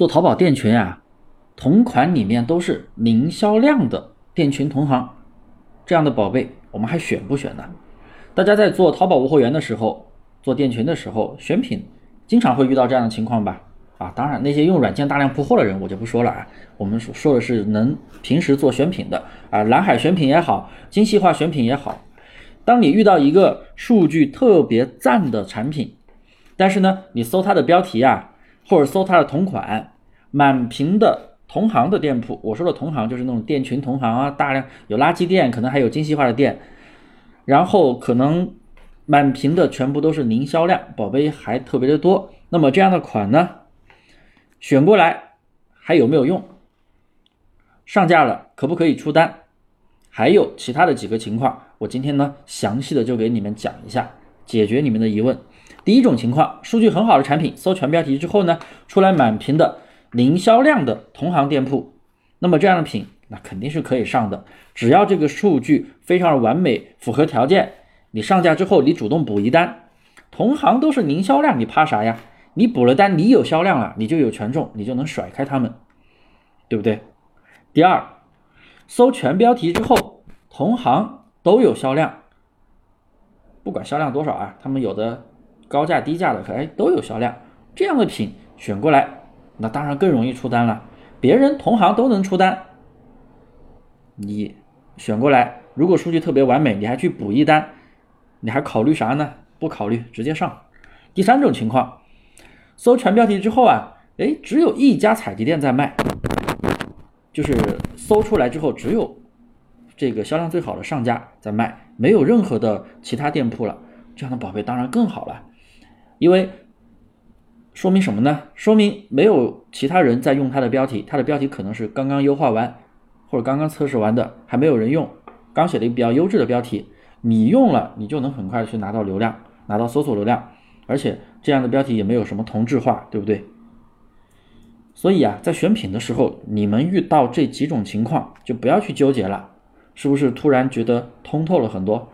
做淘宝店群啊，同款里面都是零销量的店群同行，这样的宝贝我们还选不选呢？大家在做淘宝无货源的时候，做店群的时候选品，经常会遇到这样的情况吧？啊，当然那些用软件大量铺货的人我就不说了啊，我们说说的是能平时做选品的啊，蓝海选品也好，精细化选品也好，当你遇到一个数据特别赞的产品，但是呢，你搜它的标题啊，或者搜它的同款，满屏的同行的店铺，我说的同行就是那种店群同行啊，大量有垃圾店，可能还有精细化的店，然后可能满屏的全部都是零销量，宝贝还特别的多，那么这样的款呢？选过来还有没有用？上架了可不可以出单？还有其他的几个情况，我今天呢详细的就给你们讲一下，解决你们的疑问。第一种情况，数据很好的产品，搜全标题之后呢，出来满屏的零销量的同行店铺，那么这样的品那肯定是可以上的，只要这个数据非常完美，符合条件，你上架之后你主动补一单，同行都是零销量，你怕啥呀？你补了单，你有销量了，你就有权重，你就能甩开他们，对不对？第二，搜全标题之后，同行都有销量，不管销量多少啊，他们有的高价低价的，可哎都有销量，这样的品选过来，那当然更容易出单了。别人同行都能出单，你选过来，如果数据特别完美，你还去补一单，你还考虑啥呢？不考虑，直接上。第三种情况。搜全标题之后啊，哎，只有一家采集店在卖，就是搜出来之后只有这个销量最好的上家在卖，没有任何的其他店铺了。这样的宝贝当然更好了，因为说明什么呢？说明没有其他人在用它的标题，它的标题可能是刚刚优化完或者刚刚测试完的，还没有人用，刚写的一个比较优质的标题，你用了，你就能很快的去拿到流量，拿到搜索流量。而且这样的标题也没有什么同质化，对不对？所以啊，在选品的时候，你们遇到这几种情况，就不要去纠结了，是不是突然觉得通透了很多？